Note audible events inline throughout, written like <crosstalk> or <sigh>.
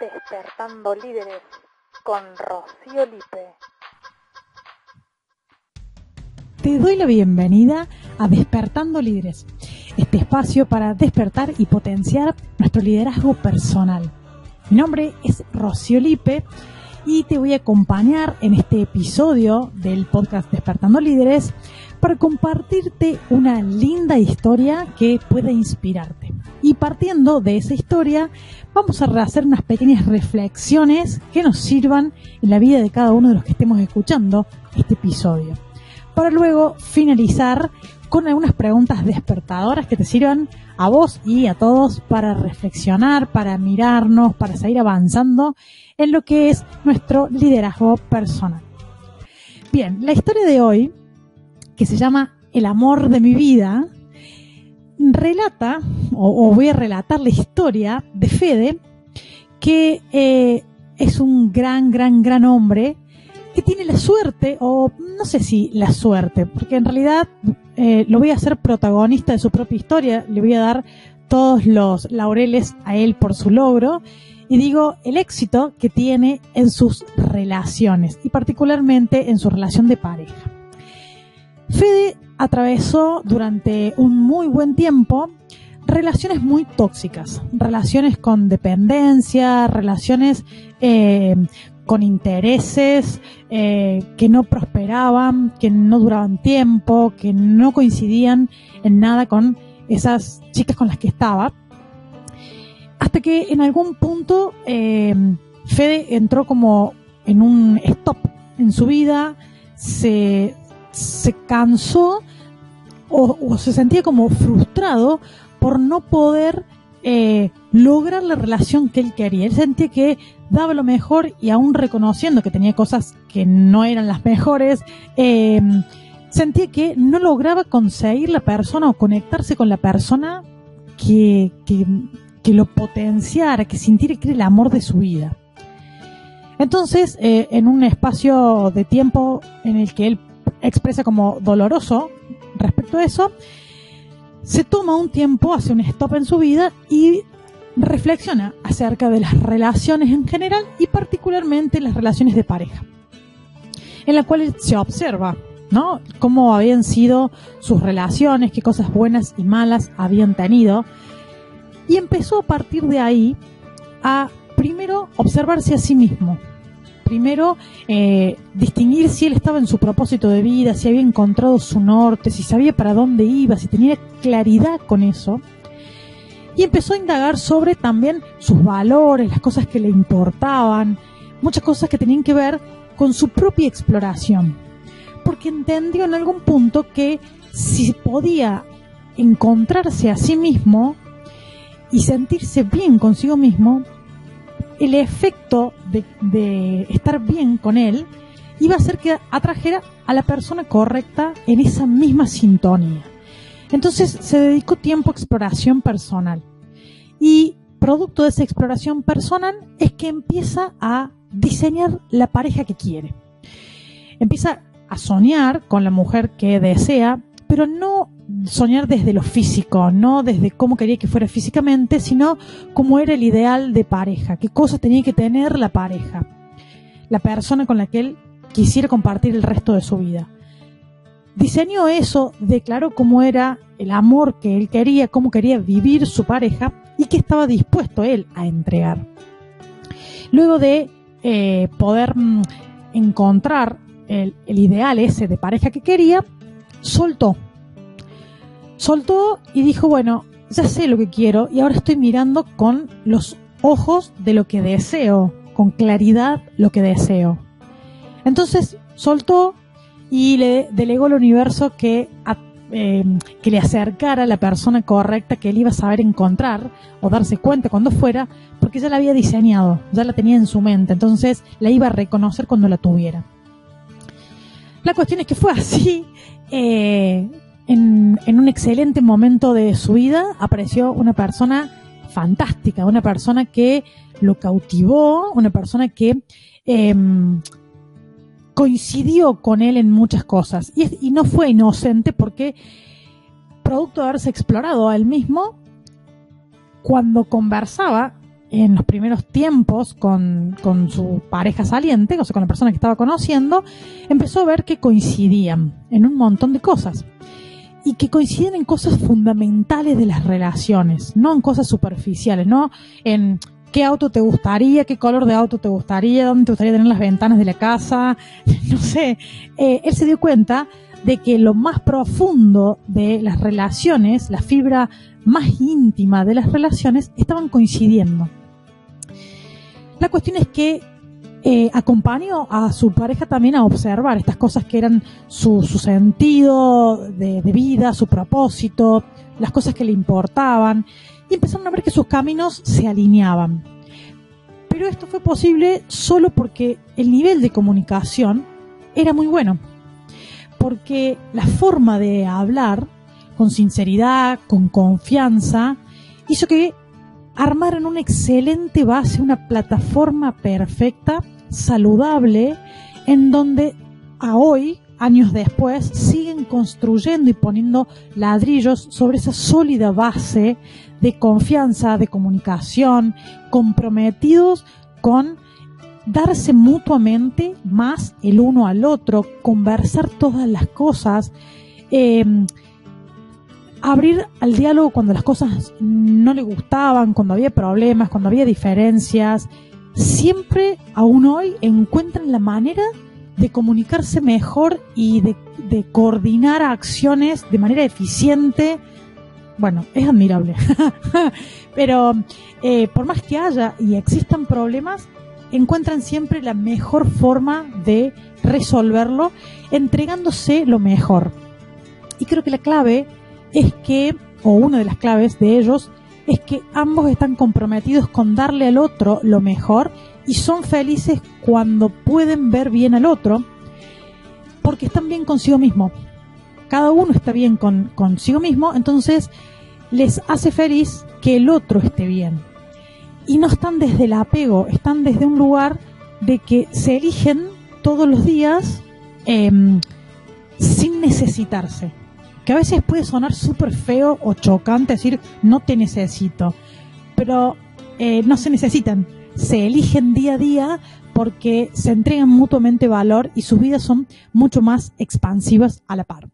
Despertando Líderes con Rocío Lipe. Te doy la bienvenida a Despertando Líderes, este espacio para despertar y potenciar nuestro liderazgo personal. Mi nombre es Rocío Lipe y te voy a acompañar en este episodio del podcast Despertando Líderes para compartirte una linda historia que pueda inspirarte. Y partiendo de esa historia, vamos a hacer unas pequeñas reflexiones que nos sirvan en la vida de cada uno de los que estemos escuchando este episodio. Para luego finalizar con algunas preguntas despertadoras que te sirvan a vos y a todos para reflexionar, para mirarnos, para seguir avanzando en lo que es nuestro liderazgo personal. Bien, la historia de hoy, que se llama El amor de mi vida, relata, o, voy a relatar la historia de Fede, que eh, es un gran, gran, gran hombre que tiene la suerte, o no sé si la suerte, porque en realidad eh, lo voy a hacer protagonista de su propia historia, le voy a dar todos los laureles a él por su logro, y digo el éxito que tiene en sus relaciones, y particularmente en su relación de pareja. Fede atravesó durante un muy buen tiempo relaciones muy tóxicas, relaciones con dependencia, relaciones eh, con intereses eh, que no prosperaban, que no duraban tiempo, que no coincidían en nada con esas chicas con las que estaba. Hasta que en algún punto eh, Fede entró como en un stop en su vida, se, se cansó o, se sentía como frustrado por no poder eh, lograr la relación que él quería. Él sentía que daba lo mejor y aún reconociendo que tenía cosas que no eran las mejores, eh, sentía que no lograba conseguir la persona o conectarse con la persona que, que, lo potenciara, que sintiera que era el amor de su vida. Entonces, eh, en un espacio de tiempo en el que él expresa como doloroso respecto a eso, se toma un tiempo, hace un stop en su vida y reflexiona acerca de las relaciones en general y particularmente las relaciones de pareja, en la cual se observa, ¿no? Cómo habían sido sus relaciones, qué cosas buenas y malas habían tenido, y empezó a partir de ahí a primero observarse a sí mismo, primero eh, distinguir si él estaba en su propósito de vida, si había encontrado su norte, si sabía para dónde iba, si tenía claridad con eso. Y empezó a indagar sobre también sus valores, las cosas que le importaban, muchas cosas que tenían que ver con su propia exploración. Porque entendió en algún punto que si podía encontrarse a sí mismo y sentirse bien consigo mismo, el efecto de, estar bien con él iba a ser que atrajera a la persona correcta en esa misma sintonía. Entonces se dedicó tiempo a exploración personal. Y producto de esa exploración personal es que empieza a diseñar la pareja que quiere. Empieza a soñar con la mujer que desea, pero no soñar desde lo físico, no desde cómo quería que fuera físicamente, sino cómo era el ideal de pareja, qué cosas tenía que tener la pareja, la persona con la que él quisiera compartir el resto de su vida. Diseñó eso, declaró cómo era el amor que él quería, cómo quería vivir su pareja y que estaba dispuesto él a entregar. Luego de eh, poder mm, encontrar el ideal ese de pareja que quería, soltó soltó y dijo, bueno, ya sé lo que quiero y ahora estoy mirando con los ojos de lo que deseo, con claridad lo que deseo. Entonces soltó y le delegó al universo que, em, que le acercara a la persona correcta que él iba a saber encontrar o darse cuenta cuando fuera, porque ya la había diseñado, ya la tenía en su mente, entonces la iba a reconocer cuando la tuviera. La cuestión es que fue así. Eh, en, un excelente momento de su vida apareció una persona fantástica, una persona que lo cautivó, una persona que em, coincidió con él en muchas cosas. Y, y, no fue inocente porque, producto de haberse explorado a él mismo, cuando conversaba en los primeros tiempos con, con, su pareja saliente, o sea, con la persona que estaba conociendo, empezó a ver que coincidían en un montón de cosas. Y que coinciden en cosas fundamentales de las relaciones, no en cosas superficiales, no en qué auto te gustaría, qué color de auto te gustaría, dónde te gustaría tener las ventanas de la casa, <laughs> no sé. Eh, él se dio cuenta de que lo más profundo de las relaciones, la fibra más íntima de las relaciones, estaban coincidiendo. La cuestión es que eh, acompañó a su pareja también a observar estas cosas que eran su, sentido de, de, vida, su propósito, las cosas que le importaban, y empezaron a ver que sus caminos se alineaban. Pero esto fue posible solo porque el nivel de comunicación era muy bueno porque la forma de hablar con sinceridad, con confianza, hizo que armaran una excelente base, una plataforma perfecta, saludable, en donde a hoy, años después, siguen construyendo y poniendo ladrillos sobre esa sólida base de confianza, de comunicación, comprometidos con darse mutuamente más el uno al otro, conversar todas las cosas, em, abrir al diálogo cuando las cosas no le gustaban, cuando había problemas, cuando había diferencias. Siempre, aún hoy, encuentran la manera de comunicarse mejor y de, coordinar acciones de manera eficiente. Bueno, es admirable. <laughs> Pero eh, por más que haya y existan problemas, encuentran siempre la mejor forma de resolverlo entregándose lo mejor. Y creo que la clave es que, o una de las claves de ellos, es que ambos están comprometidos con darle al otro lo mejor y son felices cuando pueden ver bien al otro porque están bien consigo mismo. Cada uno está bien con, consigo mismo, entonces les hace feliz que el otro esté bien y no están desde el apego, están desde un lugar de que se eligen todos los días em, sin necesitarse. Que a veces puede sonar súper feo o chocante decir no te necesito, pero eh, no se necesitan, se eligen día a día porque se entregan mutuamente valor y sus vidas son mucho más expansivas a la par.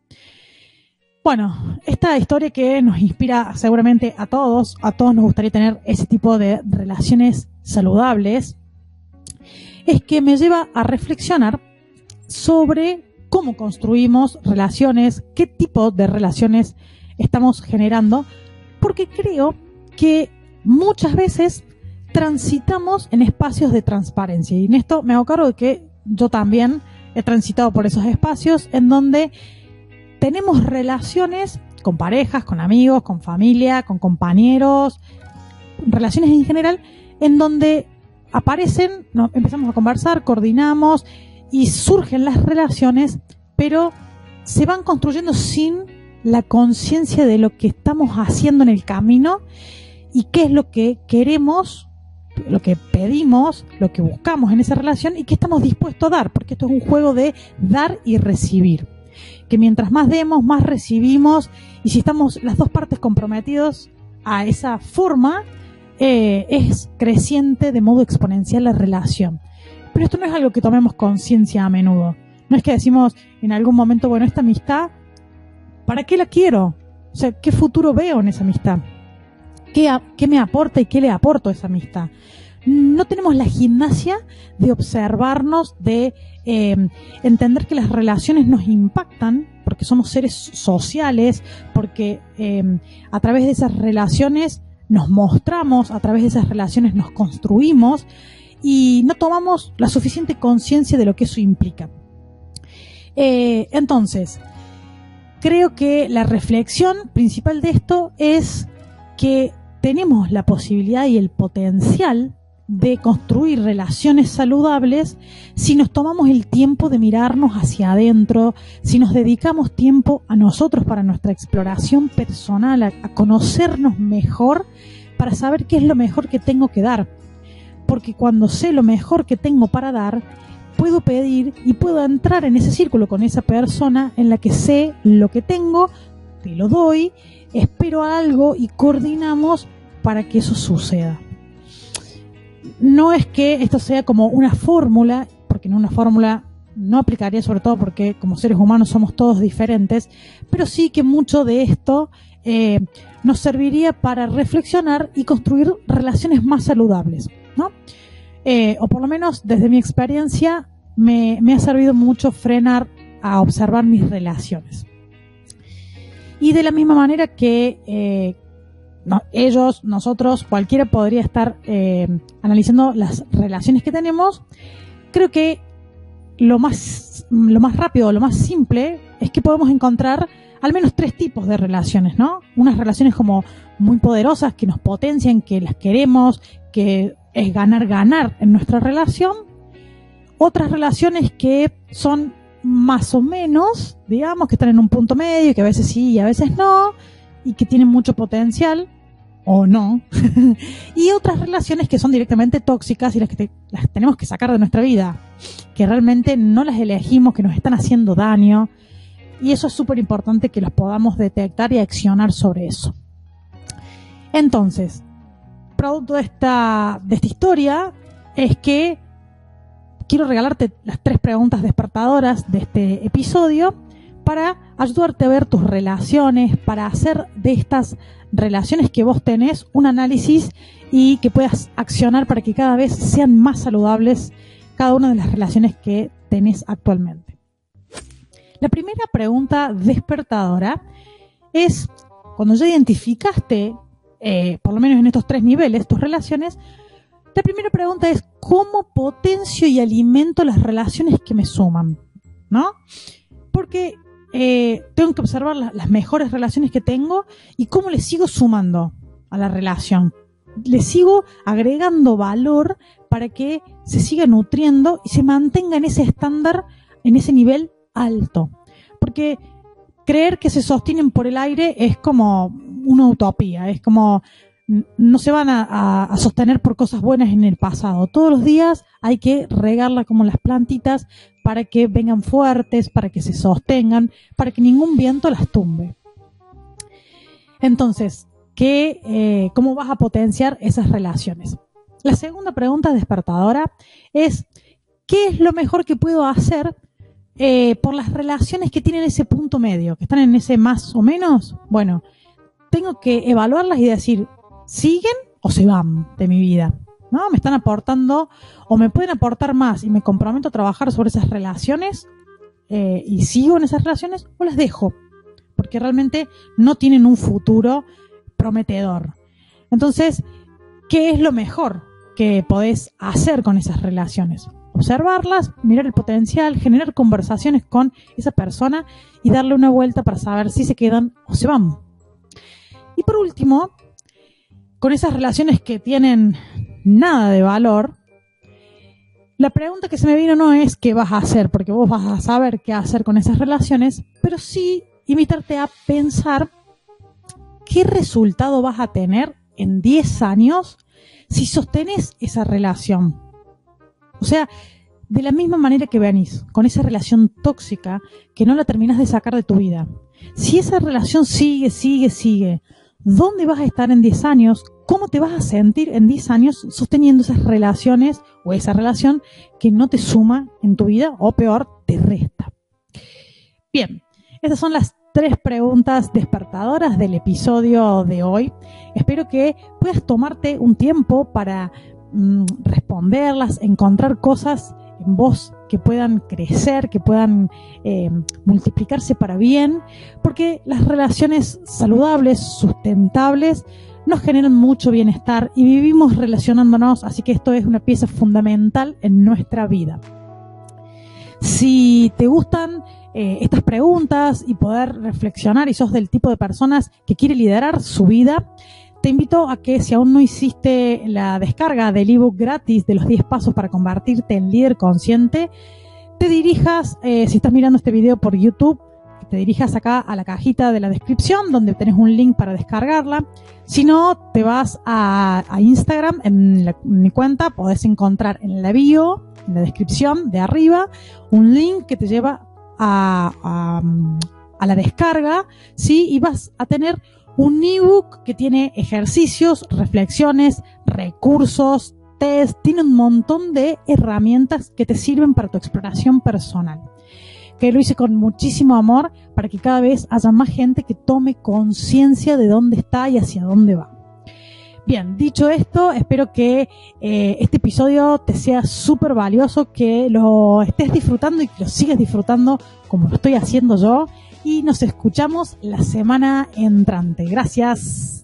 Bueno, esta historia que nos inspira seguramente a todos, a todos nos gustaría tener ese tipo de relaciones saludables, es que me lleva a reflexionar sobre cómo construimos relaciones, qué tipo de relaciones estamos generando, porque creo que muchas veces transitamos en espacios de transparencia. Y en esto me hago cargo de que yo también he transitado por esos espacios en donde tenemos relaciones con parejas, con amigos, con familia, con compañeros, relaciones en general, en donde aparecen, empezamos a conversar, coordinamos y surgen las relaciones, pero se van construyendo sin la conciencia de lo que estamos haciendo en el camino y qué es lo que queremos, lo que pedimos, lo que buscamos en esa relación y qué estamos dispuestos a dar, porque esto es un juego de dar y recibir que mientras más demos, más recibimos, y si estamos las dos partes comprometidos a esa forma, eh, es creciente de modo exponencial la relación. Pero esto no es algo que tomemos conciencia a menudo. No es que decimos en algún momento, bueno, esta amistad, ¿para qué la quiero? O sea, ¿qué futuro veo en esa amistad? ¿Qué, qué me aporta y qué le aporto a esa amistad? no tenemos la gimnasia de observarnos, de eh, entender que las relaciones nos impactan, porque somos seres sociales, porque eh, a través de esas relaciones nos mostramos, a través de esas relaciones nos construimos y no tomamos la suficiente conciencia de lo que eso implica. Eh, entonces, creo que la reflexión principal de esto es que tenemos la posibilidad y el potencial de construir relaciones saludables si nos tomamos el tiempo de mirarnos hacia adentro, si nos dedicamos tiempo a nosotros para nuestra exploración personal, a, conocernos mejor para saber qué es lo mejor que tengo que dar. Porque cuando sé lo mejor que tengo para dar, puedo pedir y puedo entrar en ese círculo con esa persona en la que sé lo que tengo, te lo doy, espero algo y coordinamos para que eso suceda. no es que esto sea como una fórmula, porque en una fórmula no aplicaría sobre todo porque como seres humanos somos todos diferentes, pero sí que mucho de esto eh, nos serviría para reflexionar y construir relaciones más saludables, ¿no? Eh, o por lo menos desde mi experiencia me, ha servido mucho frenar a observar mis relaciones. Y de la misma manera que eh, ellos, nosotros, cualquiera podría estar analizando las relaciones que tenemos, creo que lo más, lo más rápido, lo más simple, es que podemos encontrar al menos tres tipos de relaciones, ¿no? Unas relaciones como muy poderosas, que nos potencian, que las queremos, que es ganar, ganar en nuestra relación. Otras relaciones que son más o menos, digamos, que están en un punto medio, que a veces sí y a veces no, y que tienen mucho potencial o no, <laughs> y otras relaciones que son directamente tóxicas y las que las tenemos que sacar de nuestra vida, que realmente no las elegimos, que nos están haciendo daño, y eso es súper importante que los podamos detectar y accionar sobre eso. Entonces, producto de esta, esta historia es que quiero regalarte las tres preguntas despertadoras de este episodio para ayudarte a ver tus relaciones, para hacer de estas relaciones que vos tenés un análisis y que puedas accionar para que cada vez sean más saludables cada una de las relaciones que tenés actualmente. La primera pregunta despertadora es, cuando ya identificaste, eh, por lo menos en estos tres niveles, tus relaciones, la primera pregunta es, ¿cómo potencio y alimento las relaciones que me suman? ¿No? Porque eh, tengo que observar las mejores relaciones que tengo y cómo le sigo sumando a la relación. Le sigo agregando valor para que se siga nutriendo y se mantenga en ese estándar, en ese nivel alto. Porque creer que se sostienen por el aire es como una utopía, es como no se van a, sostener por cosas buenas en el pasado. Todos los días hay que regarla como las plantitas para que vengan fuertes, para que se sostengan, para que ningún viento las tumbe. Entonces, ¿qué, eh, ¿cómo vas a potenciar esas relaciones? La segunda pregunta despertadora es, ¿qué es lo mejor que puedo hacer eh, por las relaciones que tienen ese punto medio, que están en ese más o menos? Bueno, tengo que evaluarlas y decir, siguen o se van de mi vida. ¿No? Me están aportando o me pueden aportar más y me comprometo a trabajar sobre esas relaciones eh, y sigo en esas relaciones o las dejo porque realmente no tienen un futuro prometedor. Entonces, ¿qué es lo mejor que podés hacer con esas relaciones? Observarlas, mirar el potencial, generar conversaciones con esa persona y darle una vuelta para saber si se quedan o se van. Y por último, con esas relaciones que tienen nada de valor, la pregunta que se me vino no es qué vas a hacer, porque vos vas a saber qué hacer con esas relaciones, pero sí invitarte a pensar qué resultado vas a tener en 10 años si sostenes esa relación. O sea, de la misma manera que venís, con esa relación tóxica que no la terminas de sacar de tu vida. Si esa relación sigue, sigue, sigue, dónde vas a estar en 10 años, cómo te vas a sentir en 10 años sosteniendo esas relaciones o esa relación que no te suma en tu vida o peor, te resta. Bien, estas son las tres preguntas despertadoras del episodio de hoy. Espero que puedas tomarte un tiempo para mm, responderlas, encontrar cosas en vos que puedan crecer, que puedan eh, multiplicarse para bien, porque las relaciones saludables, sustentables, nos generan mucho bienestar y vivimos relacionándonos, así que esto es una pieza fundamental en nuestra vida. Si te gustan eh, estas preguntas y poder reflexionar y sos del tipo de personas que quiere liderar su vida, te invito a que si aún no hiciste la descarga del ebook gratis de los 10 pasos para convertirte en líder consciente, te dirijas, eh, si estás mirando este video por YouTube, te dirijas acá a la cajita de la descripción donde tenés un link para descargarla. Si no, te vas a, Instagram, en, mi cuenta, podés encontrar en la bio, en la descripción de arriba, un link que te lleva a, a la descarga, ¿sí? Y vas a tener un ebook que tiene ejercicios, reflexiones, recursos, test, tiene un montón de herramientas que te sirven para tu exploración personal. Que lo hice con muchísimo amor para que cada vez haya más gente que tome conciencia de dónde está y hacia dónde va. Bien, dicho esto, espero que eh, este episodio te sea súper valioso, que lo estés disfrutando y que lo sigas disfrutando como lo estoy haciendo yo. Y nos escuchamos la semana entrante. Gracias.